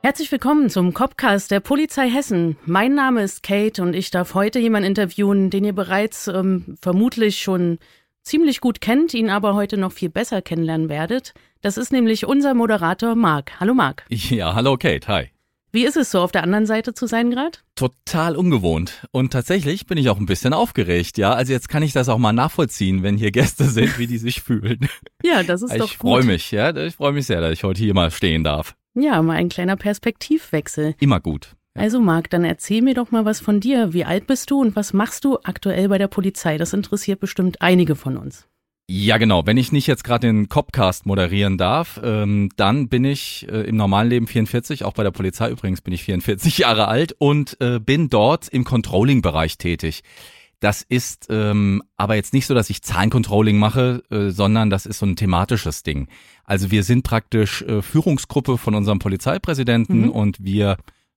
Herzlich willkommen zum Copcast der Polizei Hessen. Mein Name ist Kate und ich darf heute jemanden interviewen, den ihr bereits ähm, vermutlich schon ziemlich gut kennt, ihn aber heute noch viel besser kennenlernen werdet. Das ist nämlich unser Moderator Marc. Hallo Marc. Ja, hallo Kate, hi. Wie ist es so, auf der anderen Seite zu sein gerade? Total ungewohnt. Und tatsächlich bin ich auch ein bisschen aufgeregt, ja. Also jetzt kann ich das auch mal nachvollziehen, wenn hier Gäste sind, wie die sich fühlen. Ja, das ist ich doch gut. Ich freue mich, ja. Ich freue mich sehr, dass ich heute hier mal stehen darf. Ja, mal ein kleiner Perspektivwechsel. Immer gut. Ja. Also Marc, dann erzähl mir doch mal was von dir. Wie alt bist du und was machst du aktuell bei der Polizei? Das interessiert bestimmt einige von uns. Ja, genau. Wenn ich nicht jetzt gerade den Copcast moderieren darf, ähm, dann bin ich äh, im normalen Leben 44, auch bei der Polizei übrigens bin ich 44 Jahre alt und äh, bin dort im Controlling-Bereich tätig. Das ist ähm, aber jetzt nicht so, dass ich Zahlencontrolling mache, äh, sondern das ist so ein thematisches Ding. Also wir sind praktisch äh, Führungsgruppe von unserem Polizeipräsidenten mhm. und wir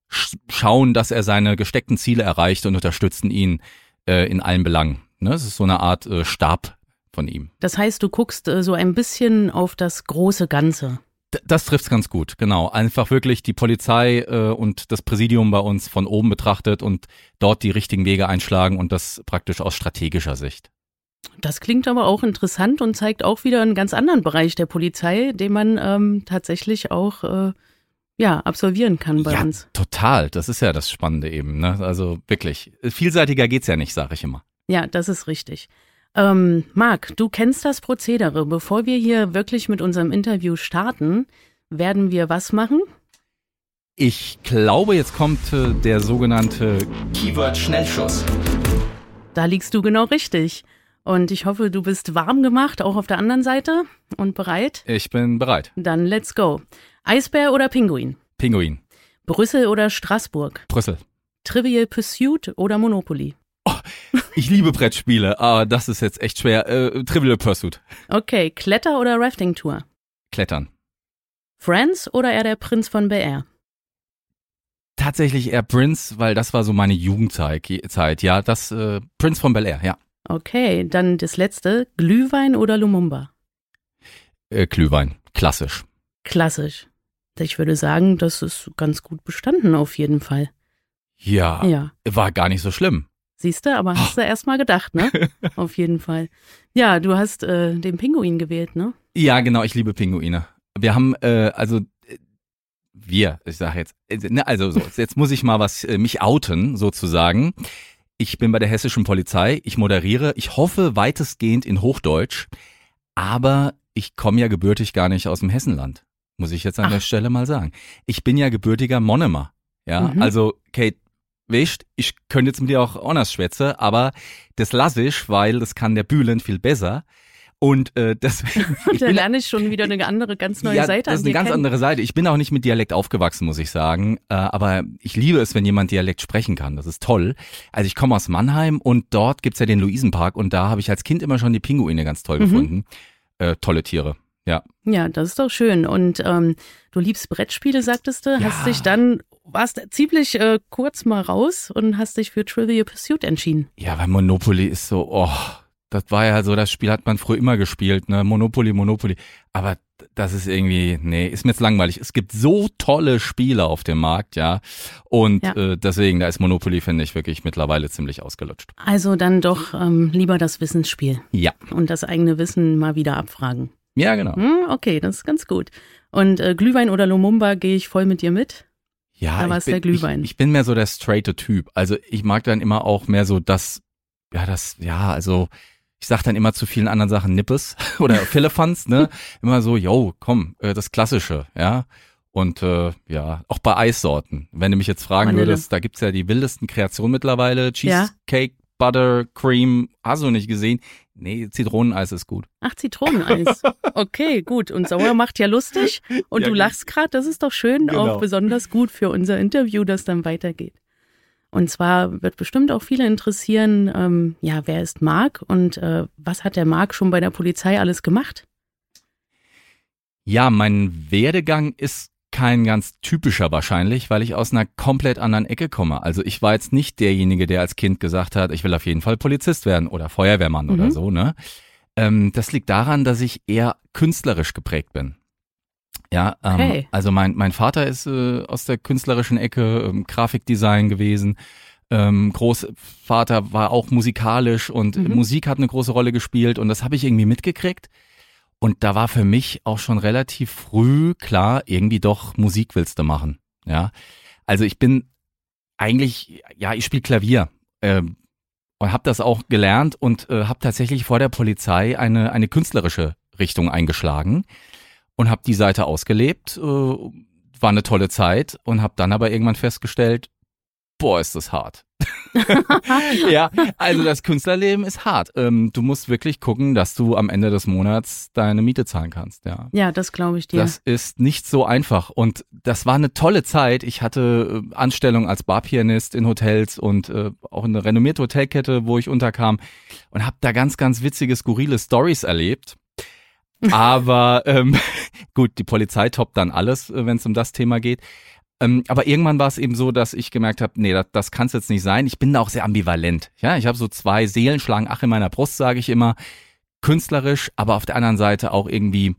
sch schauen, dass er seine gesteckten Ziele erreicht und unterstützen ihn äh, in allen Belangen. Ne? Das ist so eine Art äh, Stab von ihm. Das heißt, du guckst äh, so ein bisschen auf das große Ganze. Das trifft's ganz gut, genau. Einfach wirklich die Polizei äh, und das Präsidium bei uns von oben betrachtet und dort die richtigen Wege einschlagen und das praktisch aus strategischer Sicht. Das klingt aber auch interessant und zeigt auch wieder einen ganz anderen Bereich der Polizei, den man ähm, tatsächlich auch äh, ja absolvieren kann bei ja, uns. Total, das ist ja das Spannende eben. Ne? Also wirklich vielseitiger geht's ja nicht, sage ich immer. Ja, das ist richtig. Ähm, Marc, du kennst das Prozedere. Bevor wir hier wirklich mit unserem Interview starten, werden wir was machen? Ich glaube, jetzt kommt äh, der sogenannte Keyword-Schnellschuss. Da liegst du genau richtig. Und ich hoffe, du bist warm gemacht, auch auf der anderen Seite und bereit? Ich bin bereit. Dann let's go. Eisbär oder Pinguin? Pinguin. Brüssel oder Straßburg? Brüssel. Trivial Pursuit oder Monopoly? Ich liebe Brettspiele, aber das ist jetzt echt schwer. Äh, Trivial Pursuit. Okay, Kletter- oder Rafting-Tour? Klettern. Friends oder eher der Prinz von Bel Air? Tatsächlich eher Prince, weil das war so meine Jugendzeit. Ja, das äh, Prince von Bel Air, ja. Okay, dann das letzte. Glühwein oder Lumumba? Äh, Glühwein. Klassisch. Klassisch. Ich würde sagen, das ist ganz gut bestanden auf jeden Fall. Ja, ja. war gar nicht so schlimm. Siehst du, aber hast du erst mal gedacht, ne? Auf jeden Fall. Ja, du hast äh, den Pinguin gewählt, ne? Ja, genau, ich liebe Pinguine. Wir haben, äh, also äh, wir, ich sage jetzt, äh, ne, also so, jetzt muss ich mal was äh, mich outen, sozusagen. Ich bin bei der hessischen Polizei, ich moderiere, ich hoffe weitestgehend in Hochdeutsch, aber ich komme ja gebürtig gar nicht aus dem Hessenland, muss ich jetzt an Ach. der Stelle mal sagen. Ich bin ja gebürtiger Monemer. Ja, mhm. also Kate, weißt, ich könnte jetzt mit dir auch anders schwätzen, aber das lasse ich, weil das kann der Bühlen viel besser. Und äh, deswegen. Und da lerne ich schon wieder eine andere, ganz neue ja, Seite. Das ist eine ganz kennen. andere Seite. Ich bin auch nicht mit Dialekt aufgewachsen, muss ich sagen. Äh, aber ich liebe es, wenn jemand Dialekt sprechen kann. Das ist toll. Also ich komme aus Mannheim und dort gibt's ja den Luisenpark und da habe ich als Kind immer schon die Pinguine ganz toll mhm. gefunden. Äh, tolle Tiere. Ja. Ja, das ist doch schön. Und ähm, du liebst Brettspiele, sagtest du, ja. hast dich dann warst ziemlich äh, kurz mal raus und hast dich für Trivial Pursuit entschieden. Ja, weil Monopoly ist so, oh, das war ja so, das Spiel hat man früher immer gespielt, ne? Monopoly, Monopoly. Aber das ist irgendwie, nee, ist mir jetzt langweilig. Es gibt so tolle Spiele auf dem Markt, ja. Und ja. Äh, deswegen, da ist Monopoly, finde ich, wirklich mittlerweile ziemlich ausgelutscht. Also dann doch ähm, lieber das Wissensspiel. Ja. Und das eigene Wissen mal wieder abfragen. Ja, genau. Hm, okay, das ist ganz gut. Und äh, Glühwein oder Lumumba gehe ich voll mit dir mit. Ja, da war es der Glühwein. Ich, ich, bin mehr so der straighte Typ. Also ich mag dann immer auch mehr so das, ja, das, ja, also ich sag dann immer zu vielen anderen Sachen Nippes oder Philippans, ne? Immer so, yo, komm, äh, das Klassische, ja. Und äh, ja, auch bei Eissorten. Wenn du mich jetzt fragen Vanille. würdest, da gibt's ja die wildesten Kreationen mittlerweile. Cheesecake, Cream, hast du nicht gesehen? Nee, Zitroneneis ist gut. Ach, Zitroneneis. Okay, gut. Und sauer macht ja lustig. Und Ja, du lachst gerade, das ist doch schön, Genau. auch besonders gut für unser Interview, das dann weitergeht. Und zwar wird bestimmt auch viele interessieren, ähm, ja, wer ist Marc und äh, was hat der Marc schon bei der Polizei alles gemacht? Ja, mein Werdegang ist kein ganz typischer wahrscheinlich, weil ich aus einer komplett anderen Ecke komme. Also ich war jetzt nicht derjenige, der als Kind gesagt hat, ich will auf jeden Fall Polizist werden oder Feuerwehrmann Mhm. oder so, ne? Ähm, das liegt daran, dass ich eher künstlerisch geprägt bin. Ja, ähm, Okay. also mein, mein Vater ist äh, aus der künstlerischen Ecke ähm, Grafikdesign gewesen. Ähm, Großvater war auch musikalisch und Mhm. Musik hat eine große Rolle gespielt und das habe ich irgendwie mitgekriegt. Und da war für mich auch schon relativ früh klar, irgendwie doch Musik willst du machen. Ja, also ich bin eigentlich, ja, ich spiele Klavier ähm, und habe das auch gelernt und äh, habe tatsächlich vor der Polizei eine eine künstlerische Richtung eingeschlagen und habe die Seite ausgelebt. Äh, war eine tolle Zeit und habe dann aber irgendwann festgestellt, boah, ist das hart. ja, also das Künstlerleben ist hart. Ähm, du musst wirklich gucken, dass du am Ende des Monats deine Miete zahlen kannst. Ja. Ja, das glaube ich dir. Das ist nicht so einfach und das war eine tolle Zeit. Ich hatte äh, Anstellung als Barpianist in Hotels und äh, auch eine renommierte Hotelkette, wo ich unterkam und habe da ganz, ganz witzige, skurrile Stories erlebt. Aber ähm, gut, die Polizei toppt dann alles, äh, wenn es um das Thema geht. Ähm, aber irgendwann war es eben so, dass ich gemerkt habe, nee, das, das kann es jetzt nicht sein. Ich bin da auch sehr ambivalent. Ja, ich habe so zwei Seelen schlagen ach in meiner Brust, sage ich immer. Künstlerisch, aber auf der anderen Seite auch irgendwie,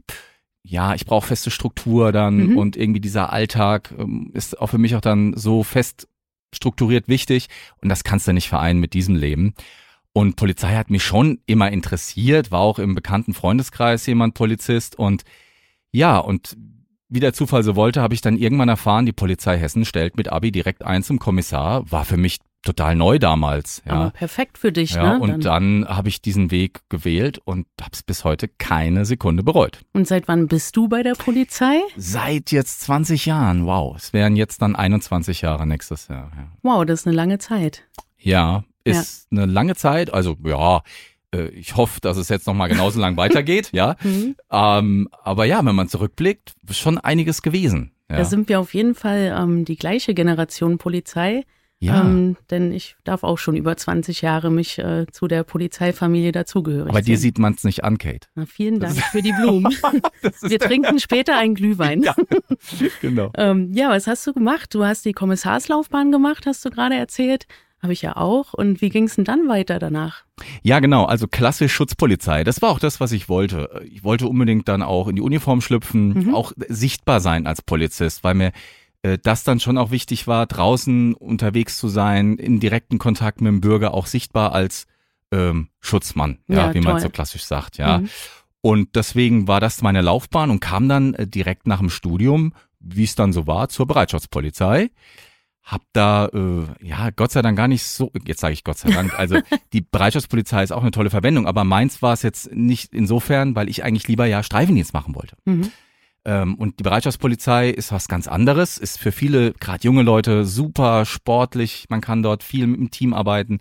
ja, ich brauche feste Struktur dann Mhm. und irgendwie dieser Alltag ähm, ist auch für mich auch dann so fest strukturiert wichtig und das kannst du nicht vereinen mit diesem Leben. Und Polizei hat mich schon immer interessiert, war auch im bekannten Freundeskreis jemand Polizist und ja, und wie der Zufall so wollte, habe ich dann irgendwann erfahren, die Polizei Hessen stellt mit Abi direkt ein zum Kommissar. War für mich total neu damals. Ja. Aber perfekt für dich, Ja, ne? und dann habe ich diesen Weg gewählt und habe es bis heute keine Sekunde bereut. und seit wann bist du bei der Polizei? Seit jetzt 20 Jahren, wow. Es wären jetzt dann 21 Jahre nächstes Jahr. Ja, Wow, das ist eine lange Zeit. ja ist eine lange Zeit. Also ja, ich hoffe, dass es jetzt noch mal genauso lang weitergeht. Ja, Mhm. ähm, aber ja, wenn man zurückblickt, ist schon einiges gewesen. Ja, Da sind wir auf jeden Fall ähm, die gleiche Generation Polizei. ja. Ähm, denn ich darf auch schon über 20 Jahre mich äh, zu der Polizeifamilie dazugehörig aber dir sieht man es nicht an, Kate. Na, vielen Dank für die Blumen. Wir trinken später einen Glühwein. Ja. Genau. Ähm, ja, was hast du gemacht? Du hast die Kommissarslaufbahn gemacht, hast du gerade erzählt. Habe ich ja auch. Und wie ging es denn dann weiter danach? Ja, genau. Also klassisch Schutzpolizei. Das war auch das, was ich wollte. Ich wollte unbedingt dann auch in die Uniform schlüpfen, Mhm. auch sichtbar sein als Polizist, weil mir äh, das dann schon auch wichtig war, draußen unterwegs zu sein, in direkten Kontakt mit dem Bürger, auch sichtbar als ähm, Schutzmann, ja, Ja, wie man toll. so klassisch sagt, ja. Mhm. Und deswegen war das meine Laufbahn und kam dann äh, direkt nach dem Studium, wie es dann so war, zur Bereitschaftspolizei. Hab da, äh, ja, Gott sei Dank gar nicht so, jetzt sage ich Gott sei Dank, also die Bereitschaftspolizei ist auch eine tolle Verwendung, aber meins war es jetzt nicht insofern, weil ich eigentlich lieber ja Streifendienst machen wollte. Mhm. Ähm, und die Bereitschaftspolizei ist was ganz anderes, ist für viele, gerade junge Leute, super sportlich, man kann dort viel mit dem Team arbeiten.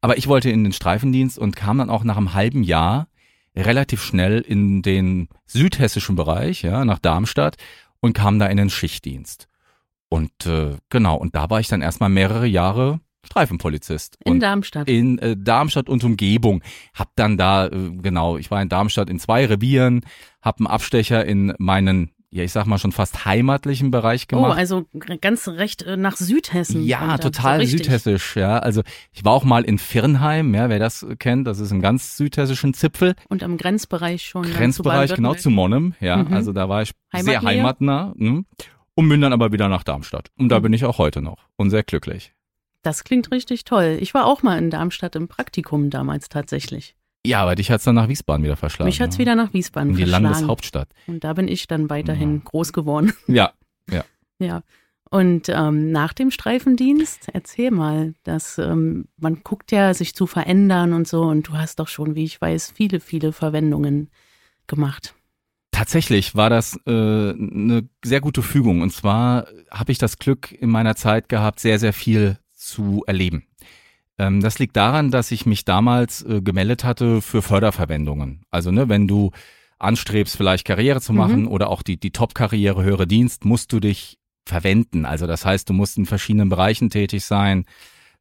Aber ich wollte in den Streifendienst und kam dann auch nach einem halben Jahr relativ schnell in den südhessischen Bereich, ja, nach Darmstadt und kam da in den Schichtdienst. Und äh, genau, und da war ich dann erstmal mehrere Jahre Streifenpolizist. In Darmstadt. in äh, Darmstadt und Umgebung. Hab dann da, äh, genau, ich war in Darmstadt in zwei Revieren, hab einen Abstecher in meinen, ja, ich sag mal schon fast heimatlichen Bereich oh, gemacht. also ganz recht äh, nach Südhessen. Ja, total So südhessisch, ja. Also ich war auch mal in Firnheim, ja, wer das äh, kennt, das ist im ganz südhessischen Zipfel, Und am Grenzbereich schon. zu Grenzbereich genau Baden-Württemberg. zu Monnem, ja. Mhm. Also da war ich sehr Heimatnähe? heimatnah. Mh. Und bin dann aber wieder nach Darmstadt. Und da Mhm. bin ich auch heute noch und sehr glücklich. Das klingt richtig toll. Ich war auch mal in Darmstadt im Praktikum damals tatsächlich. Ja, aber dich hat's dann nach Wiesbaden wieder verschlagen. Mich hat's ne? wieder nach Wiesbaden in die verschlagen. Landeshauptstadt. Und da bin ich dann weiterhin Ja. groß geworden. Ja, Ja. Und ähm, nach dem Streifendienst, erzähl mal, dass ähm, man guckt ja, sich zu verändern und so. Und du hast doch schon, wie ich weiß, viele, viele Verwendungen gemacht. Tatsächlich war das äh, eine sehr gute Fügung. Und zwar habe ich das Glück in meiner Zeit gehabt, sehr, sehr viel zu erleben. Ähm, das liegt daran, dass ich mich damals äh, gemeldet hatte für Förderverwendungen. Also ne, wenn du anstrebst, vielleicht Karriere zu machen mhm. oder auch die, die Top-Karriere, höhere Dienst, musst du dich verwenden. Also das heißt, du musst in verschiedenen Bereichen tätig sein,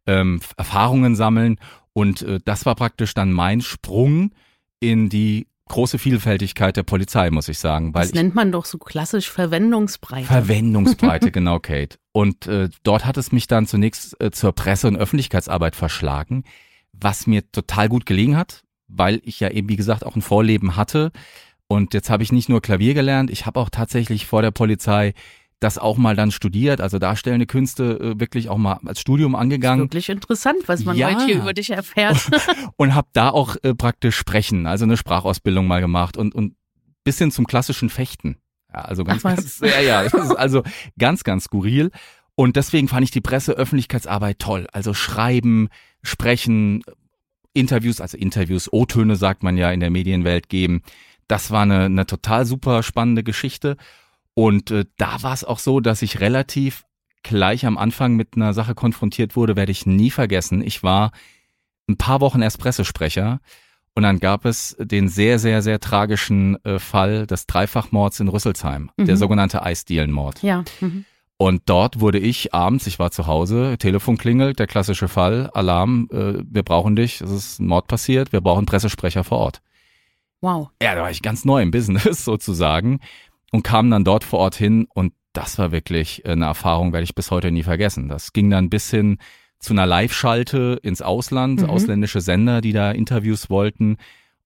ähm, Erfahrungen sammeln und äh, das war praktisch dann mein Sprung in die große Vielfältigkeit der Polizei, muss ich sagen. Weil das nennt man doch so klassisch Verwendungsbreite. Verwendungsbreite, genau, Kate. Und äh, dort hat es mich dann zunächst äh, zur Presse- und Öffentlichkeitsarbeit verschlagen, was mir total gut gelegen hat, weil ich ja eben, wie gesagt, auch ein Vorleben hatte. Und jetzt habe ich nicht nur Klavier gelernt, ich habe auch tatsächlich vor der Polizei das auch mal dann studiert, also darstellende Künste äh, wirklich auch mal als Studium angegangen. wirklich interessant, was man ja. heute hier über dich erfährt. und habe da auch äh, praktisch sprechen, also eine Sprachausbildung mal gemacht und und bis hin zum klassischen Fechten. Ja, also ganz, Ach, ganz ja, ja, ist also ganz, ganz skurril. Und deswegen fand ich die Presse-Öffentlichkeitsarbeit toll. Also schreiben, sprechen, Interviews, also Interviews, O-Töne sagt man ja in der Medienwelt geben. Das war eine, eine total super spannende Geschichte. Und äh, da war es auch so, dass ich relativ gleich am Anfang mit einer Sache konfrontiert wurde, werde ich nie vergessen. Ich war ein paar Wochen erst Pressesprecher und dann gab es den sehr, sehr, sehr tragischen äh, Fall des Dreifachmords in Rüsselsheim, mhm. der sogenannte Eisdielenmord. Ja. Mhm. Und dort wurde ich abends, ich war zu Hause, Telefon klingelt, der klassische Fall, Alarm, äh, wir brauchen dich, es ist ein Mord passiert, wir brauchen Pressesprecher vor Ort. Wow. Ja, da war ich ganz neu im Business sozusagen und kam dann dort vor Ort hin und das war wirklich eine Erfahrung, werde ich bis heute nie vergessen. Das ging dann bis hin zu einer Live-Schalte ins Ausland, mhm. ausländische Sender, die da Interviews wollten.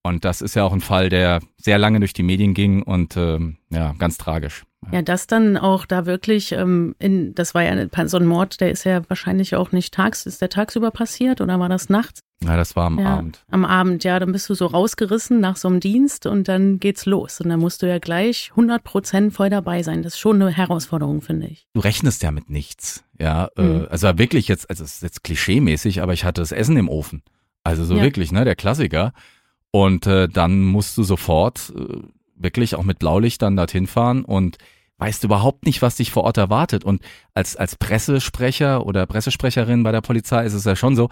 Und das ist ja auch ein Fall, der sehr lange durch die Medien ging und ähm, ja, ganz tragisch. Ja, das dann auch da wirklich, ähm, in, das war ja so ein Mord, der ist ja wahrscheinlich auch nicht tags, ist der tagsüber passiert oder war das nachts? Ja, das war am ja, Abend. Am Abend, ja, dann bist du so rausgerissen nach so einem Dienst und dann geht's los. Und dann musst du ja gleich 100 Prozent voll dabei sein. Das ist schon eine Herausforderung, finde ich. Du rechnest ja mit nichts, ja. Äh, mhm. also wirklich jetzt, also es ist jetzt klischeemäßig, aber ich hatte das Essen im Ofen. Also so ja. wirklich, ne, der Klassiker. Und äh, dann musst du sofort äh, wirklich auch mit Blaulicht dann dorthin fahren und weißt überhaupt nicht, was dich vor Ort erwartet. Und als, als Pressesprecher oder Pressesprecherin bei der Polizei ist es ja schon so,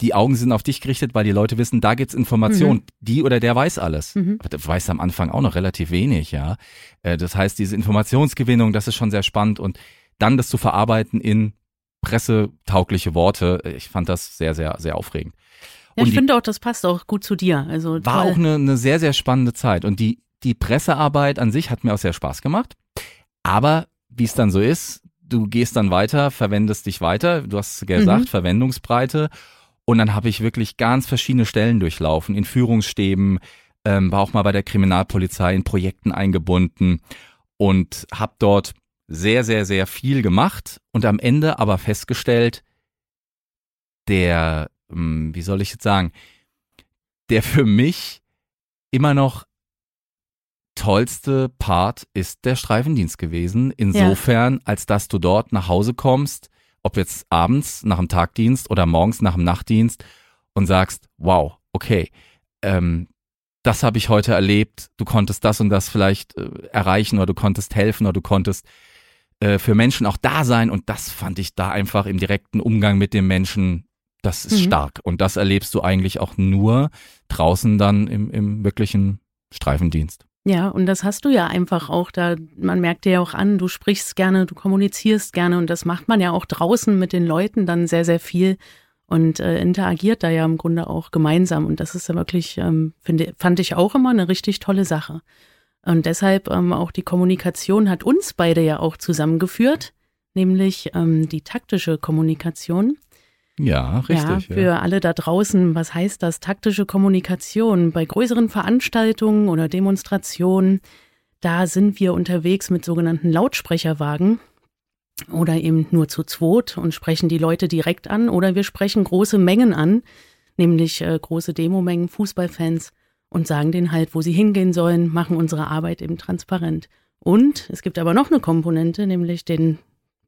die Augen sind auf dich gerichtet, weil die Leute wissen, da gibt's Informationen. Mhm. Die oder der weiß alles. Mhm. Aber der weiß am Anfang auch noch relativ wenig, ja. Äh, das heißt, diese Informationsgewinnung, das ist schon sehr spannend und dann das zu verarbeiten in pressetaugliche Worte, äh, ich fand das sehr, sehr, sehr aufregend. Ja, ich finde auch, das passt auch gut zu dir. Also war toll. auch eine, eine sehr, sehr spannende Zeit. Und die, die Pressearbeit an sich hat mir auch sehr Spaß gemacht. Aber wie es dann so ist, du gehst dann weiter, verwendest dich weiter, du hast gesagt, mhm. Verwendungsbreite und dann habe ich wirklich ganz verschiedene Stellen durchlaufen, in Führungsstäben, ähm, war auch mal bei der Kriminalpolizei in Projekten eingebunden und habe dort sehr, sehr, sehr viel gemacht und am Ende aber festgestellt, der, hm, wie soll ich jetzt sagen, der für mich immer noch tollste Part ist der Streifendienst gewesen. Insofern, ja. als dass du dort nach Hause kommst, ob jetzt abends nach dem Tagdienst oder morgens nach dem Nachtdienst und sagst, wow, okay, ähm, das habe ich heute erlebt, du konntest das und das vielleicht äh, erreichen oder du konntest helfen oder du konntest äh, für Menschen auch da sein und das fand ich da einfach im direkten Umgang mit dem Menschen, das ist mhm. stark und das erlebst du eigentlich auch nur draußen dann im, im wirklichen Streifendienst. Ja, und das hast du ja einfach auch da. Man merkt dir ja auch an, du sprichst gerne, du kommunizierst gerne und das macht man ja auch draußen mit den Leuten dann sehr, sehr viel und äh, interagiert da ja im Grunde auch gemeinsam. Und das ist ja wirklich, ähm, finde, fand ich auch immer eine richtig tolle Sache. Und deshalb ähm, auch die Kommunikation hat uns beide ja auch zusammengeführt, nämlich ähm, die taktische Kommunikation. Ja, richtig. Ja, für ja. alle da draußen, was heißt das? Taktische Kommunikation. Bei größeren Veranstaltungen oder Demonstrationen, da sind wir unterwegs mit sogenannten Lautsprecherwagen oder eben nur zu zweit und sprechen die Leute direkt an oder wir sprechen große Mengen an, nämlich äh, große Demomengen, Fußballfans und sagen denen halt, wo sie hingehen sollen, machen unsere Arbeit eben transparent. Und es gibt aber noch eine Komponente, nämlich den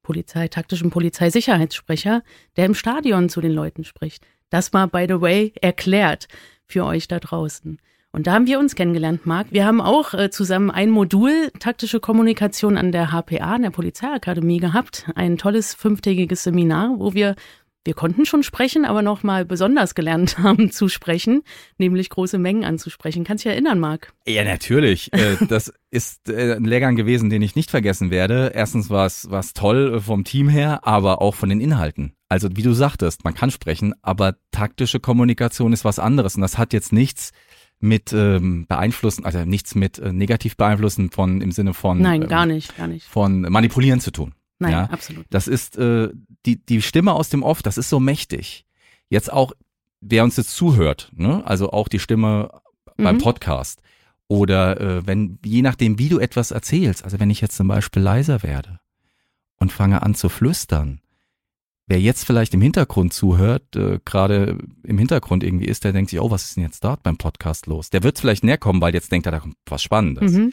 Polizei, taktischen Polizeisicherheitssprecher, der im Stadion zu den Leuten spricht. Das war, by the way, erklärt für euch da draußen. Und da haben wir uns kennengelernt, Marc. Wir haben auch äh, zusammen ein Modul taktische Kommunikation an der HPA, an der Polizeiakademie gehabt. Ein tolles fünftägiges Seminar, wo wir wir konnten schon sprechen, aber noch mal besonders gelernt haben zu sprechen, nämlich große Mengen anzusprechen. Kannst du dich erinnern, Marc? Ja, natürlich. Äh, das ist äh, ein Lehrgang gewesen, den ich nicht vergessen werde. Erstens war es was toll äh, vom Team her, aber auch von den Inhalten. Also wie du sagtest, man kann sprechen, aber taktische Kommunikation ist was anderes und das hat jetzt nichts mit ähm, beeinflussen, also nichts mit äh, negativ beeinflussen von im Sinne von Nein, ähm, gar nicht, gar nicht. von manipulieren zu tun. Nein, ja? absolut. Das ist äh, die die Stimme aus dem Off, das ist so mächtig. Jetzt auch wer uns jetzt zuhört, ne? Also auch die Stimme beim Mhm. Podcast oder äh, wenn je nachdem wie du etwas erzählst, also wenn ich jetzt zum Beispiel leiser werde und fange an zu flüstern, wer jetzt vielleicht im Hintergrund zuhört, äh, gerade im Hintergrund irgendwie ist, der denkt sich, oh, was ist denn jetzt dort beim Podcast los? Der wird vielleicht näher kommen, weil jetzt denkt er, da kommt was Spannendes. Mhm.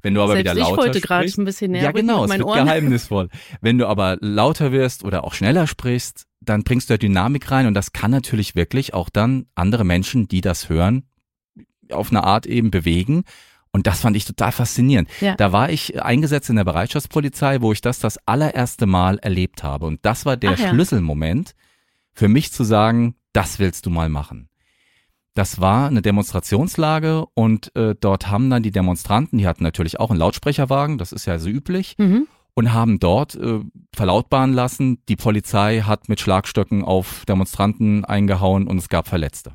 Wenn du aber Selbst wieder ich lauter wollte gerade ein bisschen näher ja, genau, es wird Ohren. geheimnisvoll. Wenn du aber lauter wirst oder auch schneller sprichst, dann bringst du ja Dynamik rein und das kann natürlich wirklich auch dann andere Menschen, die das hören, auf eine Art eben bewegen. Und das fand ich total faszinierend. Ja. Da war ich eingesetzt in der Bereitschaftspolizei, wo ich das das allererste Mal erlebt habe. Und das war der Ach ja. Schlüsselmoment für mich zu sagen, das willst du mal machen. Das war eine Demonstrationslage und äh, dort haben dann die Demonstranten, die hatten natürlich auch einen Lautsprecherwagen, das ist ja so üblich, Mhm. und haben dort äh, verlautbaren lassen, die Polizei hat mit Schlagstöcken auf Demonstranten eingehauen und es gab Verletzte.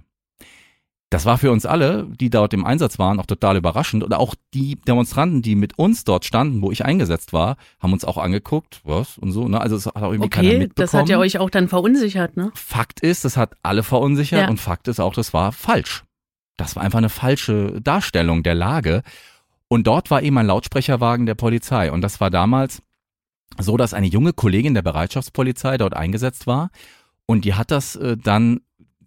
Das war für uns alle, die dort im Einsatz waren, auch total überraschend. Und auch die Demonstranten, die mit uns dort standen, wo ich eingesetzt war, haben uns auch angeguckt, was und so. Ne? Also es hat auch irgendwie keiner Okay, mitbekommen. das hat ja euch auch dann verunsichert, ne? Fakt ist, das hat alle verunsichert Ja. und Fakt ist auch, das war falsch. Das war einfach eine falsche Darstellung der Lage. Und dort war eben ein Lautsprecherwagen der Polizei. Und das war damals so, dass eine junge Kollegin der Bereitschaftspolizei dort eingesetzt war. Und die hat das äh, dann,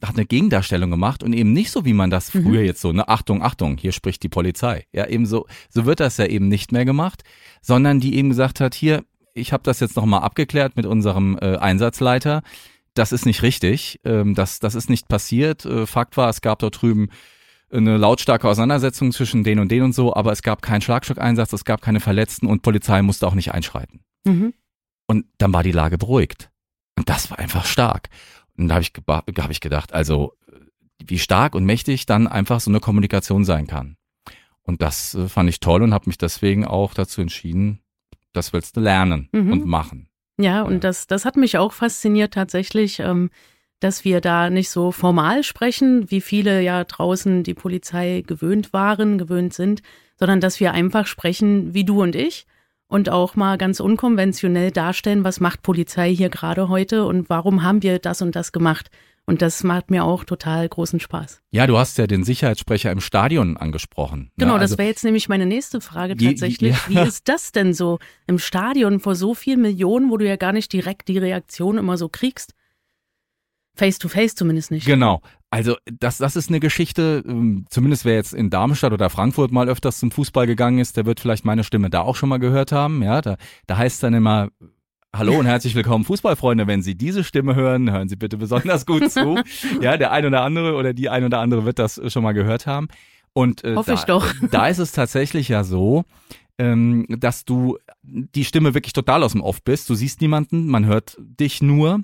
hat eine Gegendarstellung gemacht und eben nicht so, wie man das Mhm. früher jetzt so, ne, Achtung, Achtung, hier spricht die Polizei. Ja, eben so, so wird das ja eben nicht mehr gemacht, sondern die eben gesagt hat, hier, ich habe das jetzt nochmal abgeklärt mit unserem äh, Einsatzleiter. Das ist nicht richtig. Ähm, das, das ist nicht passiert. Äh, Fakt war, es gab dort drüben eine lautstarke Auseinandersetzung zwischen den und den und so, aber es gab keinen Schlagstockeinsatz, es gab keine Verletzten und Polizei musste auch nicht einschreiten. Mhm. Und dann war die Lage beruhigt. Und das war einfach stark. Und da habe ich, hab ich gedacht, also wie stark und mächtig dann einfach so eine Kommunikation sein kann. Und das äh, fand ich toll und habe mich deswegen auch dazu entschieden, das willst du lernen Mhm. und machen. Ja, Ja. und das, das hat mich auch fasziniert tatsächlich, ähm, dass wir da nicht so formal sprechen, wie viele ja draußen die Polizei gewöhnt waren, gewöhnt sind, sondern dass wir einfach sprechen wie du und ich und auch mal ganz unkonventionell darstellen, was macht Polizei hier gerade heute und warum haben wir das und das gemacht. Und das macht mir auch total großen Spaß. Ja, du hast ja den Sicherheitssprecher im Stadion angesprochen. Genau, ne? das Also- wäre jetzt nämlich meine nächste Frage Die- die- tatsächlich. ja. Wie ist das denn so im Stadion vor so vielen Millionen, wo du ja gar nicht direkt die Reaktion immer so kriegst? Face to face zumindest nicht. Genau. Also das, das ist eine Geschichte, ähm, zumindest wer jetzt in Darmstadt oder Frankfurt mal öfters zum Fußball gegangen ist, der wird vielleicht meine Stimme da auch schon mal gehört haben. Ja, da, da heißt dann immer, Hallo und herzlich willkommen, Fußballfreunde. Wenn Sie diese Stimme hören, hören Sie bitte besonders gut zu. Ja, der ein oder andere oder die ein oder andere wird das schon mal gehört haben. Und äh, Hoffe da, ich doch. da ist es tatsächlich ja so, ähm, dass du die Stimme wirklich total aus dem Off bist. Du siehst niemanden, man hört dich nur.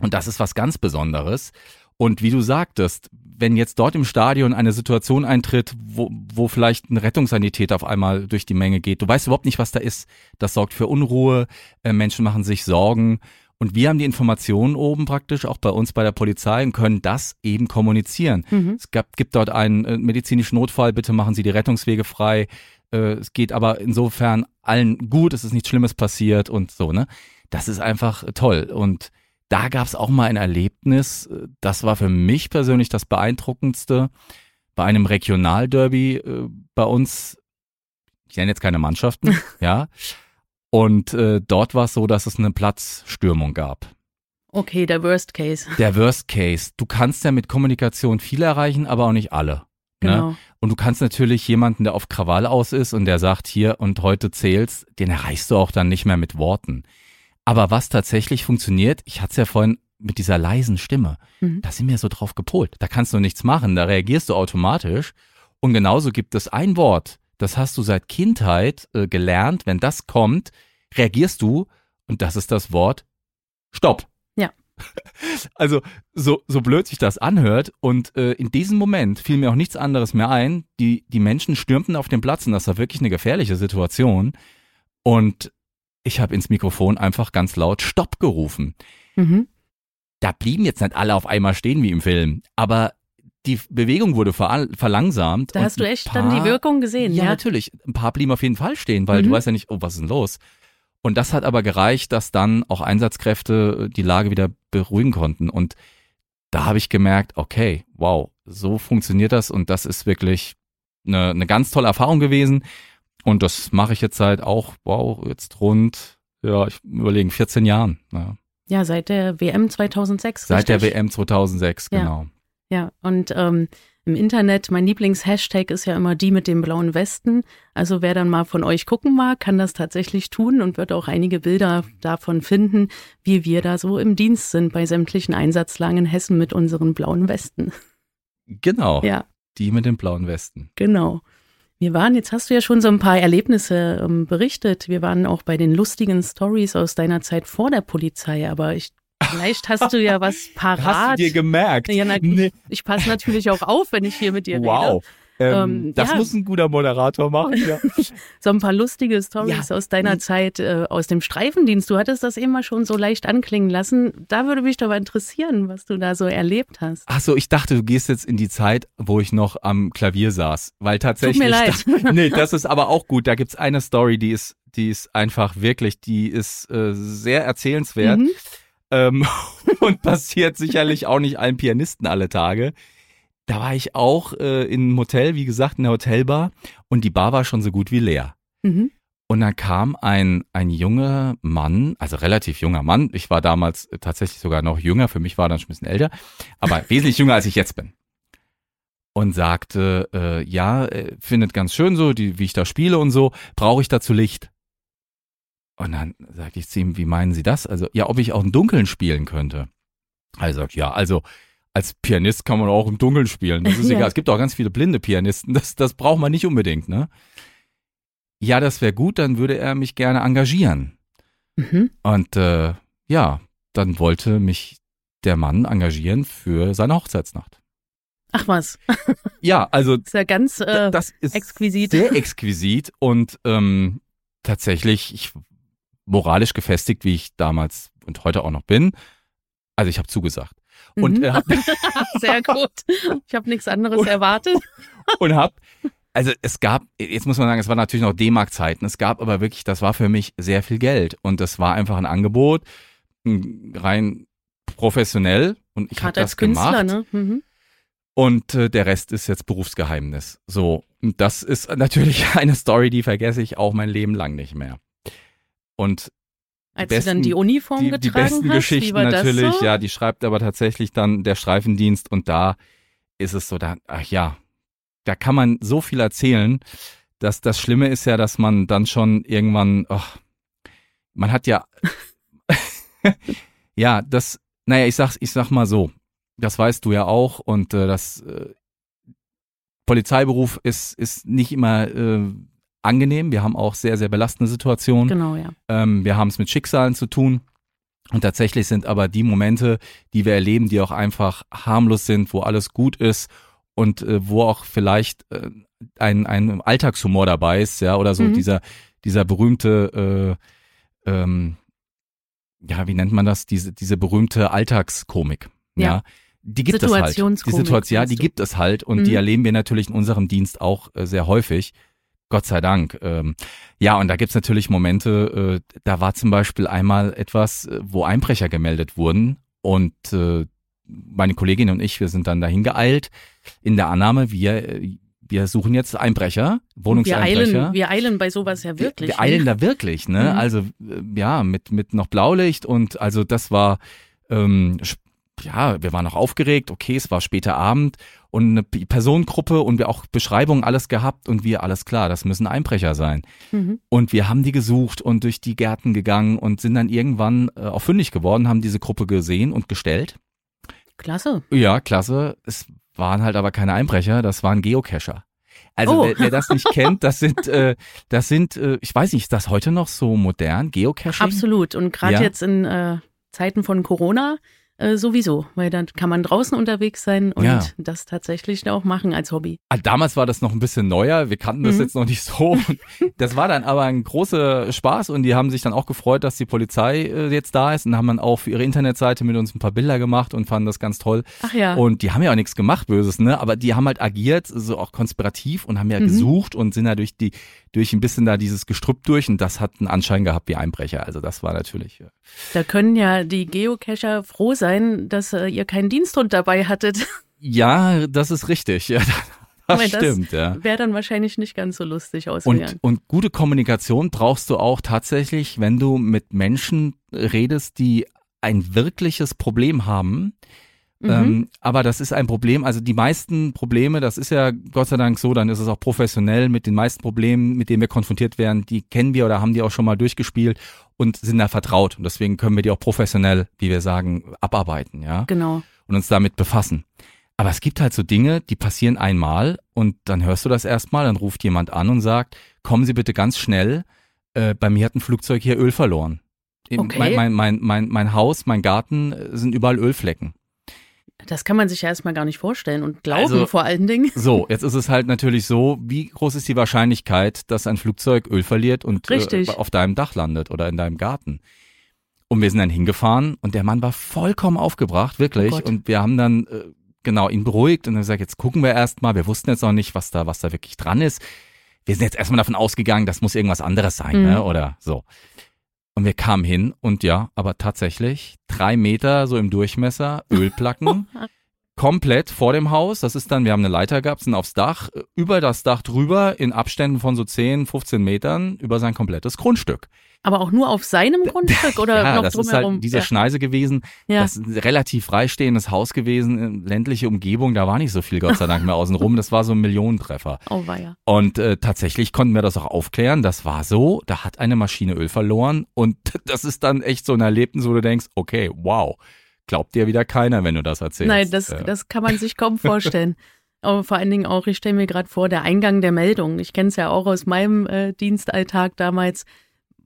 Und das ist was ganz Besonderes. Und wie du sagtest, wenn jetzt dort im Stadion eine Situation eintritt, wo, wo vielleicht ein Rettungsanität auf einmal durch die Menge geht, du weißt überhaupt nicht, was da ist. Das sorgt für Unruhe, äh, Menschen machen sich Sorgen. Und wir haben die Informationen oben praktisch, auch bei uns bei der Polizei, und können das eben kommunizieren. Mhm. Es gab, gibt dort einen äh, medizinischen Notfall, bitte machen Sie die Rettungswege frei. Äh, es geht aber insofern allen gut, es ist nichts Schlimmes passiert und so, ne? Das ist einfach toll. Und da gab es auch mal ein Erlebnis, äh, das war für mich persönlich das Beeindruckendste. Bei einem Regionalderby äh, bei uns, ich nenne jetzt keine Mannschaften, ja. Und äh, dort war es so, dass es eine Platzstürmung gab. Okay, der Worst Case. Der Worst Case. Du kannst ja mit Kommunikation viel erreichen, aber auch nicht alle. Ne? Genau. Und du kannst natürlich jemanden, der auf Krawall aus ist und der sagt hier und heute zählst, den erreichst du auch dann nicht mehr mit Worten. Aber was tatsächlich funktioniert, ich hatte es ja vorhin mit dieser leisen Stimme, Mhm. da sind wir so drauf gepolt. Da kannst du nichts machen, da reagierst du automatisch. Und genauso gibt es ein Wort, das hast du seit Kindheit äh, gelernt. Wenn das kommt, reagierst du und das ist das Wort Stopp. Ja. Also so, so blöd sich das anhört und äh, in diesem Moment fiel mir auch nichts anderes mehr ein. Die, die Menschen stürmten auf den Platz und das war wirklich eine gefährliche Situation. Und ich habe ins Mikrofon einfach ganz laut Stopp gerufen. Mhm. Da blieben jetzt nicht alle auf einmal stehen wie im Film, aber die Bewegung wurde ver verlangsamt. Da hast du echt dann die Wirkung gesehen, ja? ja? natürlich. Ein paar blieben auf jeden Fall stehen, weil Mhm. du weißt ja nicht, oh, was ist denn los? Und das hat aber gereicht, dass dann auch Einsatzkräfte die Lage wieder beruhigen konnten. Und da habe ich gemerkt, okay, wow, so funktioniert das und das ist wirklich eine, eine ganz tolle Erfahrung gewesen. Und das mache ich jetzt seit auch, wow, jetzt rund, ja, ich überlegen, 14 Jahren. Ja. Ja, seit der WM 2006. Seit der richtig? WM 2006, Ja. genau. Ja, und ähm, im Internet, mein Lieblingshashtag ist ja immer die mit dem blauen Westen. Also wer dann mal von euch gucken mag, kann das tatsächlich tun und wird auch einige Bilder davon finden, wie wir da so im Dienst sind bei sämtlichen Einsatzlagen in Hessen mit unseren blauen Westen. Genau, Ja, die mit dem blauen Westen. genau. Wir waren, jetzt hast du ja schon so ein paar Erlebnisse ähm, berichtet. Wir waren auch bei den lustigen Stories aus deiner Zeit vor der Polizei, aber ich, vielleicht hast du ja was parat. Hast du dir gemerkt? Ja, na, Nee. Ich passe natürlich auch auf, wenn ich hier mit dir rede. Wow. Ähm, Ähm, das ja. muss ein guter Moderator machen. Ja. So ein paar lustige Stories aus deiner Zeit äh, aus dem Streifendienst. Du hattest das mal schon so leicht anklingen lassen. Da würde mich doch mal interessieren, was du da so erlebt hast. Ach so, ich dachte, du gehst jetzt in die Zeit, wo ich noch am Klavier saß, weil tatsächlich. mir leid. nee, das ist aber auch gut. Da gibt's eine Story, die ist, die ist einfach wirklich, die ist äh, sehr erzählenswert Mhm. ähm, und passiert sicherlich auch nicht allen Pianisten alle Tage. Da war ich auch äh, in einem Hotel, wie gesagt, in der Hotelbar und die Bar war schon so gut wie leer. Mhm. Und dann kam ein, ein junger Mann, also relativ junger Mann. Ich war damals tatsächlich sogar noch jünger. Für mich war er dann schon ein bisschen älter, aber wesentlich jünger, als ich jetzt bin. Und sagte, äh, ja, äh, findet ganz schön so, die, wie ich da spiele und so, brauche ich dazu Licht. Und dann sagte ich zu ihm, wie meinen Sie das? Also, ja, ob ich auch im Dunkeln spielen könnte. Er sagt, ja, also als Pianist kann man auch im Dunkeln spielen. Das ist Ja. egal. Es gibt auch ganz viele blinde Pianisten. Das, das braucht man nicht unbedingt, ne? Ja, das wäre gut, dann würde er mich gerne engagieren. Mhm. Und äh, ja, dann wollte mich der Mann engagieren für seine Hochzeitsnacht. Ach was, Ja, also ist ja ganz äh, das ist exquisit. sehr exquisit und ähm, tatsächlich ich, moralisch gefestigt, wie ich damals und heute auch noch bin. Also ich habe zugesagt und Mhm. hab, Sehr gut. Ich habe nichts anderes erwartet. und hab also es gab, jetzt muss man sagen, es war natürlich noch D-Mark-Zeiten, es gab aber wirklich, das war für mich sehr viel Geld und das war einfach ein Angebot, m, rein professionell und ich habe Gerade als das Künstler, gemacht ne? Mhm. und äh, der Rest ist jetzt Berufsgeheimnis. So, und das ist natürlich eine Story, die vergesse ich auch mein Leben lang nicht mehr. Und Als besten- du dann die Uniform die, getragen die besten hast, Geschichten natürlich, so? ja, die schreibt aber tatsächlich dann der Streifendienst und da ist es so, da, ach ja, da kann man so viel erzählen. dass das Schlimme ist ja, dass man dann schon irgendwann, ach, man hat ja, ja, das, naja, ich sag's, ich sag mal so, das weißt du ja auch und äh, das äh, Polizeiberuf ist, ist nicht immer äh, angenehm. Wir haben auch sehr, sehr belastende Situationen. Genau, ja. Ähm, wir haben es mit Schicksalen zu tun. Und tatsächlich sind aber die Momente, die wir erleben, die auch einfach harmlos sind, wo alles gut ist und äh, wo auch vielleicht äh, ein, ein Alltagshumor dabei ist, ja, oder so Mhm. dieser, dieser berühmte, äh, ähm, ja, wie nennt man das? Diese, diese berühmte Alltagskomik. Ja. Ja. Die gibt es halt. Die Situationskomik, Situation, ja, die gibt es halt und die Mhm. erleben wir natürlich in unserem Dienst auch äh, sehr häufig. Gott sei Dank. Ähm, ja, und da gibt's natürlich Momente, äh, da war zum Beispiel einmal etwas, äh, wo Einbrecher gemeldet wurden und äh, meine Kollegin und ich, wir sind dann dahin geeilt in der Annahme, wir, äh, wir suchen jetzt Einbrecher, Wir Wohnungseinbrecher. eilen, wir eilen bei sowas ja wirklich. Wir, wir eilen ne? da wirklich, ne? Mhm. Also äh, ja, mit mit noch Blaulicht und also das war ähm, ja, wir waren noch aufgeregt, okay, es war später Abend und eine Personengruppe und wir auch Beschreibungen alles gehabt und wir alles klar, das müssen Einbrecher sein. Mhm. Und wir haben die gesucht und durch die Gärten gegangen und sind dann irgendwann äh, auch fündig geworden, haben diese Gruppe gesehen und gestellt. Klasse. Ja, klasse. Es waren halt aber keine Einbrecher, das waren Geocacher. Also Oh. wer, wer das nicht kennt, das sind, äh, das sind, äh, ich weiß nicht, ist das heute noch so modern, Geocaching? Absolut. Und gerade Ja. jetzt in äh, Zeiten von Corona äh, sowieso, weil dann kann man draußen unterwegs sein und Ja. das tatsächlich auch machen als Hobby. Ah, Damals war das noch ein bisschen neuer, wir kannten das Mhm. jetzt noch nicht so. Das war dann aber ein großer Spaß und die haben sich dann auch gefreut, dass die Polizei äh, jetzt da ist und haben dann auch für ihre Internetseite mit uns ein paar Bilder gemacht und fanden das ganz toll. Ach ja. Und die haben ja auch nichts gemacht, Böses, ne? Aber die haben halt agiert, so auch konspirativ und haben ja Mhm. gesucht und sind da durch die, durch ein bisschen da dieses Gestrüpp durch und das hat einen Anschein gehabt wie Einbrecher. Also das war natürlich. äh, Da können ja die Geocacher froh sein, dass äh, ihr keinen Diensthund dabei hattet. Ja, das ist richtig. Ja, das das stimmt, ja. Wäre dann wahrscheinlich nicht ganz so lustig Und, ausgegangen. und gute Kommunikation brauchst du auch tatsächlich, wenn du mit Menschen redest, die ein wirkliches Problem haben. Mhm. Ähm, aber das ist ein Problem, also die meisten Probleme, das ist ja Gott sei Dank so, dann ist es auch professionell mit den meisten Problemen, mit denen wir konfrontiert werden, die kennen wir oder haben die auch schon mal durchgespielt und sind da vertraut. Und deswegen können wir die auch professionell, wie wir sagen, abarbeiten, ja Genau. und uns damit befassen. Aber es gibt halt so Dinge, die passieren einmal und dann hörst du das erstmal, dann ruft jemand an und sagt, kommen Sie bitte ganz schnell, äh, bei mir hat ein Flugzeug hier Öl verloren. Okay. Mein, mein, mein, mein, mein Haus, mein Garten äh, sind überall Ölflecken. Das kann man sich ja erstmal gar nicht vorstellen und glauben Also- vor allen Dingen. So, jetzt ist es halt natürlich so, wie groß ist die Wahrscheinlichkeit, dass ein Flugzeug Öl verliert und äh, auf deinem Dach landet oder in deinem Garten? Und wir sind dann hingefahren und der Mann war vollkommen aufgebracht, wirklich. Oh und wir haben dann äh, genau ihn beruhigt und dann gesagt, jetzt gucken wir erstmal. Wir wussten jetzt noch nicht, was da, was da wirklich dran ist. Wir sind jetzt erstmal davon ausgegangen, das muss irgendwas anderes sein, Mhm. ne? Oder so. Und wir kamen hin und ja, aber tatsächlich drei Meter so im Durchmesser, Ölplacken, komplett vor dem Haus. Das ist dann, wir haben eine Leiter gehabt, sind aufs Dach, über das Dach drüber, in Abständen von so 10, 15 Metern, über sein komplettes Grundstück. Aber auch nur auf seinem Grundstück oder ja, noch das ist drumherum? halt dieser ja. Schneise gewesen. Ja. Das ist ein relativ freistehendes Haus gewesen, äh, ländliche Umgebung, da war nicht so viel, Gott sei Dank, mehr außenrum. Das war so ein Millionentreffer. Oh weia. Und äh, tatsächlich konnten wir das auch aufklären. Das war so, da hat eine Maschine Öl verloren und das ist dann echt so ein Erlebnis, wo du denkst, okay, wow, glaubt dir wieder keiner, wenn du das erzählst. Nein, das, Äh, das kann man sich kaum vorstellen. Aber vor allen Dingen auch, ich stelle mir gerade vor, der Eingang der Meldung. Ich kenne es ja auch aus meinem äh, Dienstalltag damals.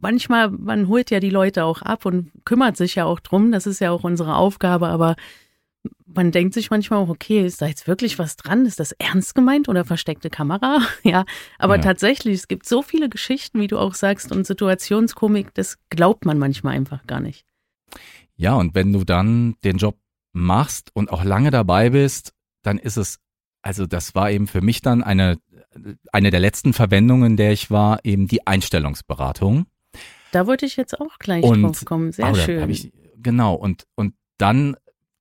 Manchmal, man holt ja die Leute auch ab und kümmert sich ja auch drum. Das ist ja auch unsere Aufgabe, aber man denkt sich manchmal auch, okay, ist da jetzt wirklich was dran? Ist das ernst gemeint oder versteckte Kamera? Ja, aber Ja. tatsächlich, es gibt so viele Geschichten, wie du auch sagst, und Situationskomik, das glaubt man manchmal einfach gar nicht. Ja, und wenn du dann den Job machst und auch lange dabei bist, dann ist es, also das war eben für mich dann eine, eine der letzten Verwendungen, in der ich war, eben die Einstellungsberatung. Da wollte ich jetzt auch gleich Und- drauf kommen. Sehr da schön. Ich, genau, und, und dann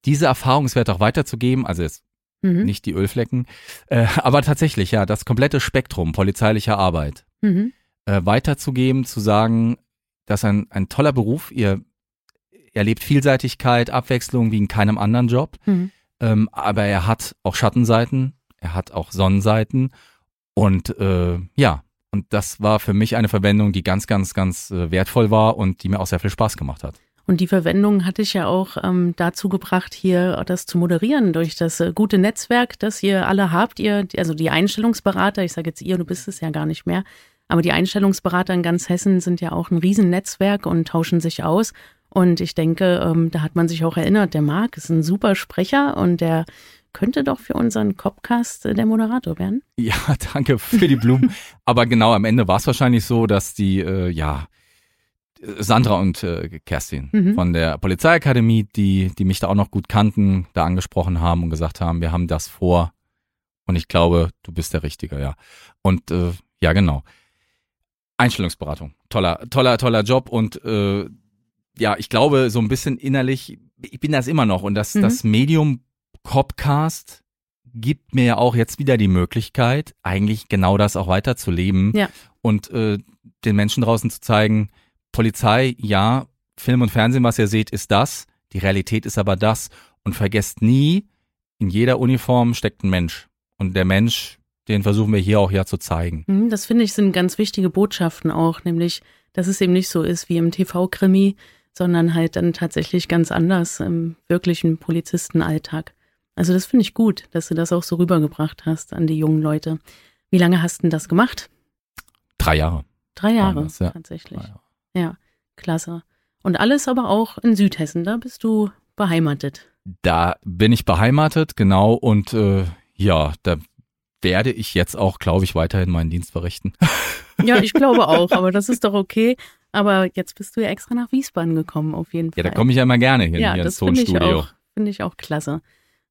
diese Erfahrungswerte auch weiterzugeben, also jetzt mhm. nicht die Ölflecken, äh, aber tatsächlich, ja, das komplette Spektrum polizeilicher Arbeit Mhm. äh, weiterzugeben, zu sagen, das ist ein, ein toller Beruf, ihr erlebt Vielseitigkeit, Abwechslung wie in keinem anderen Job, Mhm. ähm, aber er hat auch Schattenseiten, er hat auch Sonnenseiten und äh, ja, und das war für mich eine Verwendung, die ganz, ganz, ganz äh, wertvoll war und die mir auch sehr viel Spaß gemacht hat. Und die Verwendung hatte ich ja auch ähm, dazu gebracht, hier das zu moderieren durch das äh, gute Netzwerk, das ihr alle habt. Ihr, also die Einstellungsberater, ich sage jetzt ihr, du bist es ja gar nicht mehr, aber die Einstellungsberater in ganz Hessen sind ja auch ein Riesennetzwerk und tauschen sich aus. Und ich denke, ähm, da hat man sich auch erinnert, der Marc ist ein super Sprecher und der könnte doch für unseren Copcast äh, der Moderator werden. Ja, danke für die Blumen. Aber genau am Ende war es wahrscheinlich so, dass die, äh, ja, Sandra und äh, Kerstin Mhm. von der Polizeiakademie, die, die mich da auch noch gut kannten, da angesprochen haben und gesagt haben, wir haben das vor und ich glaube, du bist der Richtige, ja. Und äh, ja, genau. Einstellungsberatung. Toller, toller, toller Job und äh, ja, ich glaube, so ein bisschen innerlich, ich bin das immer noch und das, Mhm. das Medium Copcast gibt mir ja auch jetzt wieder die Möglichkeit, eigentlich genau das auch weiterzuleben Ja. und äh, den Menschen draußen zu zeigen, Polizei, ja, Film und Fernsehen, was ihr seht, ist das, die Realität ist aber das und vergesst nie, in jeder Uniform steckt ein Mensch und der Mensch, den versuchen wir hier auch ja zu zeigen. Mhm, Das finde ich sind ganz wichtige Botschaften auch, nämlich, dass es eben nicht so ist wie im TV-Krimi, sondern halt dann tatsächlich ganz anders im wirklichen Polizistenalltag. Also das finde ich gut, dass du das auch so rübergebracht hast an die jungen Leute. Wie lange hast du denn das gemacht? Drei Jahre. Drei Jahre das, ja. tatsächlich. Drei Jahre. Ja, klasse. Und alles aber auch in Südhessen, da bist du beheimatet. Da bin ich beheimatet, genau. Und äh, ja, da werde ich jetzt auch, glaube ich, weiterhin meinen Dienst verrichten. Ja, ich glaube auch, aber das ist doch okay. Aber jetzt bist du ja extra nach Wiesbaden gekommen, auf jeden Fall. Ja, da komme ich ja immer gerne hin, ja, hier das ins Tonstudio. finde ich auch klasse.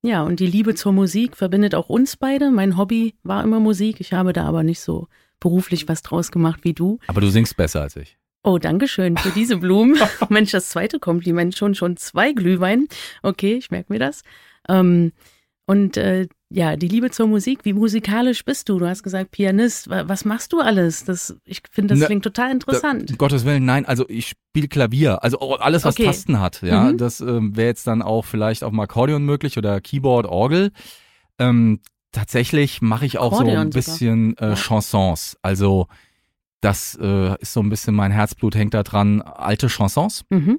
Ja, und die Liebe zur Musik verbindet auch uns beide. Mein Hobby war immer Musik. Ich habe da aber nicht so beruflich was draus gemacht wie du. Aber du singst besser als ich. Oh, danke schön für diese Blumen. Mensch, das zweite Kompliment schon, schon zwei Glühwein. Okay, ich merke mir das. Ähm, und äh, ja, die Liebe zur Musik, wie musikalisch bist du? Du hast gesagt Pianist. Wa- Was machst du alles? Das, ich finde, das Ne, klingt total interessant. Um Gottes Willen, nein, also ich spiele Klavier, also alles, was Okay. Tasten hat, ja. Mhm. Das ähm, wäre jetzt dann auch vielleicht auf dem Akkordeon möglich oder Keyboard, Orgel. Ähm, tatsächlich mache ich auch so Akkordeon ein sogar. bisschen äh. Chansons. Also das äh, ist so ein bisschen mein Herzblut hängt da dran, alte Chansons. Mhm.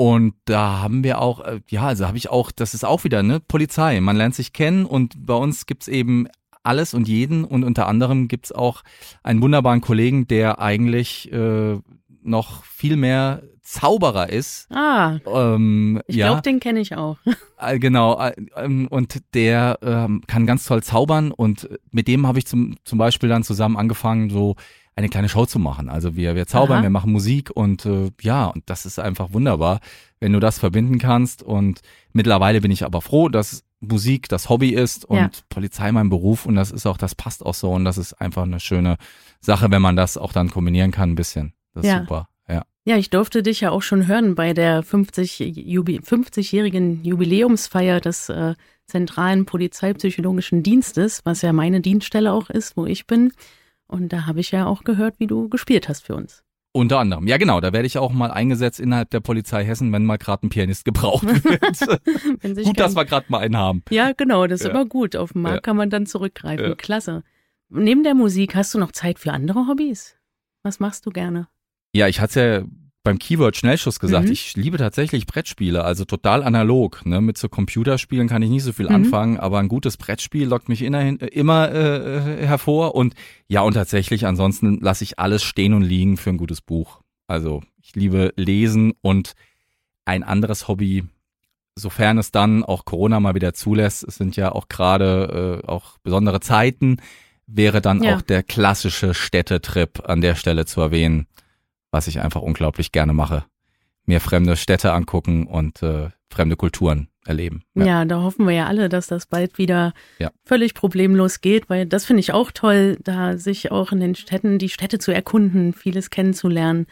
Und da haben wir auch, äh, ja, also habe ich auch, das ist auch wieder, ne, Polizei. Man lernt sich kennen und bei uns gibt's eben alles und jeden und unter anderem gibt's auch einen wunderbaren Kollegen, der eigentlich äh, noch viel mehr Zauberer ist. Ah, Ähm, ich ja, glaube, den kenne ich auch. äh, genau. Äh, ähm, und der ähm, kann ganz toll zaubern und mit dem habe ich zum, zum Beispiel dann zusammen angefangen, so eine kleine Show zu machen. Also wir, wir zaubern, Aha. wir machen Musik und äh, ja, und das ist einfach wunderbar, wenn du das verbinden kannst. Und mittlerweile bin ich aber froh, dass Musik das Hobby ist und Ja. Polizei mein Beruf und das ist auch, das passt auch so und das ist einfach eine schöne Sache, wenn man das auch dann kombinieren kann ein bisschen. Das ist Ja. super. Ja. Ja, ich durfte dich ja auch schon hören bei der 50 Jubi 50-jährigen Jubiläumsfeier des äh, Zentralen Polizeipsychologischen Dienstes, was ja meine Dienststelle auch ist, wo ich bin. Und da habe ich ja auch gehört, wie du gespielt hast für uns. Unter anderem. Ja, genau. Da werde ich auch mal eingesetzt innerhalb der Polizei Hessen, wenn mal gerade ein Pianist gebraucht wird. Gut, dass wir gerade mal einen haben. Ja, genau, das ist Ja. immer gut. Auf den Markt Ja. kann man dann zurückgreifen. Ja. Klasse. Neben der Musik hast du noch Zeit für andere Hobbys? Was machst du gerne? Ja, ich hatte ja beim Keyword Schnellschuss gesagt, Mhm. ich liebe tatsächlich Brettspiele, also total analog. Ne? Mit so Computerspielen kann ich nicht so viel Mhm. anfangen, aber ein gutes Brettspiel lockt mich innerhin, äh, immer äh, hervor. Und ja, und tatsächlich, ansonsten lasse ich alles stehen und liegen für ein gutes Buch. Also ich liebe Lesen und ein anderes Hobby, sofern es dann auch Corona mal wieder zulässt, es sind ja auch gerade äh, auch besondere Zeiten, wäre dann Ja. auch der klassische Städtetrip an der Stelle zu erwähnen, was ich einfach unglaublich gerne mache. Mir fremde Städte angucken und äh, fremde Kulturen erleben. Ja. da hoffen wir ja alle, dass das bald wieder Ja. völlig problemlos geht, weil das finde ich auch toll, da sich auch in den Städten, die Städte zu erkunden, vieles kennenzulernen,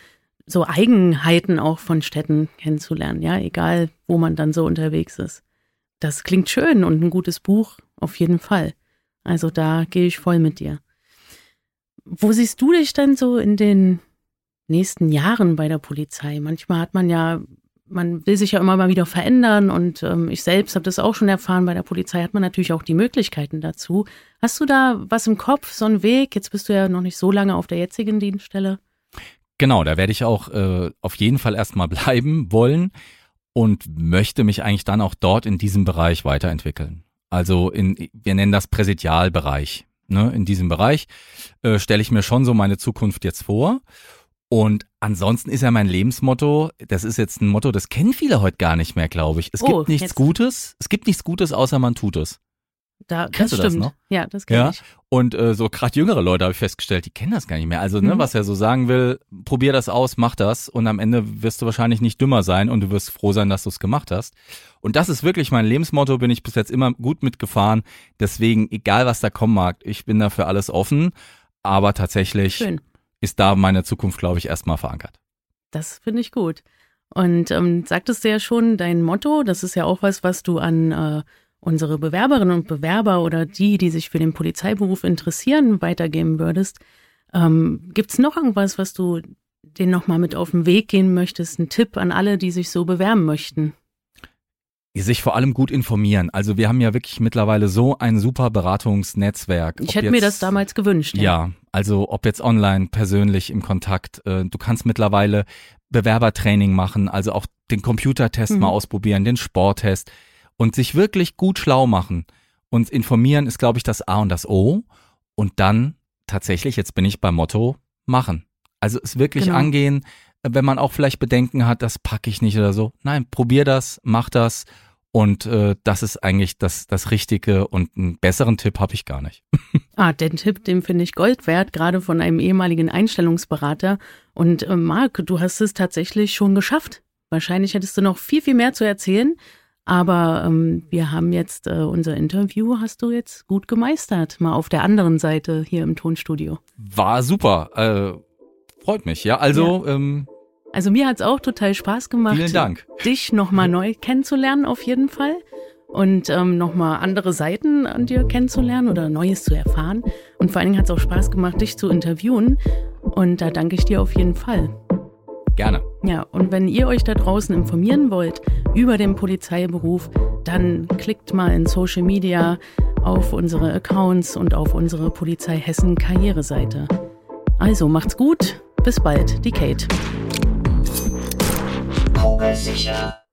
so Eigenheiten auch von Städten kennenzulernen, ja, egal wo man dann so unterwegs ist. Das klingt schön und ein gutes Buch, auf jeden Fall. Also da gehe ich voll mit dir. Wo siehst du dich denn so in den nächsten Jahren bei der Polizei? Manchmal hat man ja man will sich ja immer mal wieder verändern und ähm, ich selbst habe das auch schon erfahren, bei der Polizei hat man natürlich auch die Möglichkeiten dazu. Hast du da was im Kopf, so einen Weg? Jetzt bist du ja noch nicht so lange auf der jetzigen Dienststelle. Genau, da werde ich auch äh, auf jeden Fall erstmal bleiben wollen und möchte mich eigentlich dann auch dort in diesem Bereich weiterentwickeln. Also in, wir nennen das Präsidialbereich. Ne? In diesem Bereich äh, stelle ich mir schon so meine Zukunft jetzt vor. Und ansonsten ist ja mein Lebensmotto, das ist jetzt ein Motto, das kennen viele heute gar nicht mehr, glaube ich. Es Oh, gibt nichts jetzt. Gutes, es gibt nichts Gutes, außer man tut es. Da, Kennst das du das stimmt. noch? Ja, das kenne Ja. ich. Und äh, so gerade jüngere Leute habe ich festgestellt, die kennen das gar nicht mehr. Also, ne, Mhm. was er so sagen will, probier das aus, mach das und am Ende wirst du wahrscheinlich nicht dümmer sein und du wirst froh sein, dass du es gemacht hast. Und das ist wirklich mein Lebensmotto, bin ich bis jetzt immer gut mitgefahren. Deswegen, egal was da kommen mag, ich bin da für alles offen. Aber tatsächlich Schön. Ist da meine Zukunft, glaube ich, erstmal verankert. Das finde ich gut. Und ähm, sagtest du ja schon, dein Motto, das ist ja auch was, was du an äh, unsere Bewerberinnen und Bewerber oder die, die sich für den Polizeiberuf interessieren, weitergeben würdest. Ähm, Gibt es noch irgendwas, was du denen nochmal mit auf den Weg gehen möchtest? Ein Tipp an alle, die sich so bewerben möchten? Sich vor allem gut informieren. Also wir haben ja wirklich mittlerweile so ein super Beratungsnetzwerk. Ich Ob hätte mir jetzt- das damals gewünscht. Ja, also ob jetzt online, persönlich im Kontakt. Äh, du kannst mittlerweile Bewerbertraining machen, also auch den Computertest Mhm. mal ausprobieren, den Sporttest und sich wirklich gut schlau machen. Und informieren ist, glaube ich, das A und das O. Und dann tatsächlich, jetzt bin ich beim Motto, machen. Also es wirklich Genau. angehen, wenn man auch vielleicht Bedenken hat, das packe ich nicht oder so. Nein, probier das, mach das. Und äh, das ist eigentlich das, das Richtige und einen besseren Tipp habe ich gar nicht. ah, den Tipp, den finde ich Gold wert, gerade von einem ehemaligen Einstellungsberater. Und äh, Marc, du hast es tatsächlich schon geschafft. Wahrscheinlich hättest du noch viel, viel mehr zu erzählen. Aber ähm, wir haben jetzt äh, unser Interview, hast du jetzt gut gemeistert, mal auf der anderen Seite hier im Tonstudio. War super. Äh, freut mich, ja. Also, ja. Ähm, also mir hat's auch total Spaß gemacht, vielen Dank. dich nochmal neu kennenzulernen, auf jeden Fall. Und ähm, nochmal andere Seiten an dir kennenzulernen oder Neues zu erfahren. Und vor allen Dingen hat's auch Spaß gemacht, dich zu interviewen. Und da danke ich dir auf jeden Fall. Gerne. Ja, und wenn ihr euch da draußen informieren wollt über den Polizeiberuf, dann klickt mal in Social Media auf unsere Accounts und auf unsere Polizei Hessen Karriereseite. Also macht's gut, bis bald, die Kate. Kugelsicher.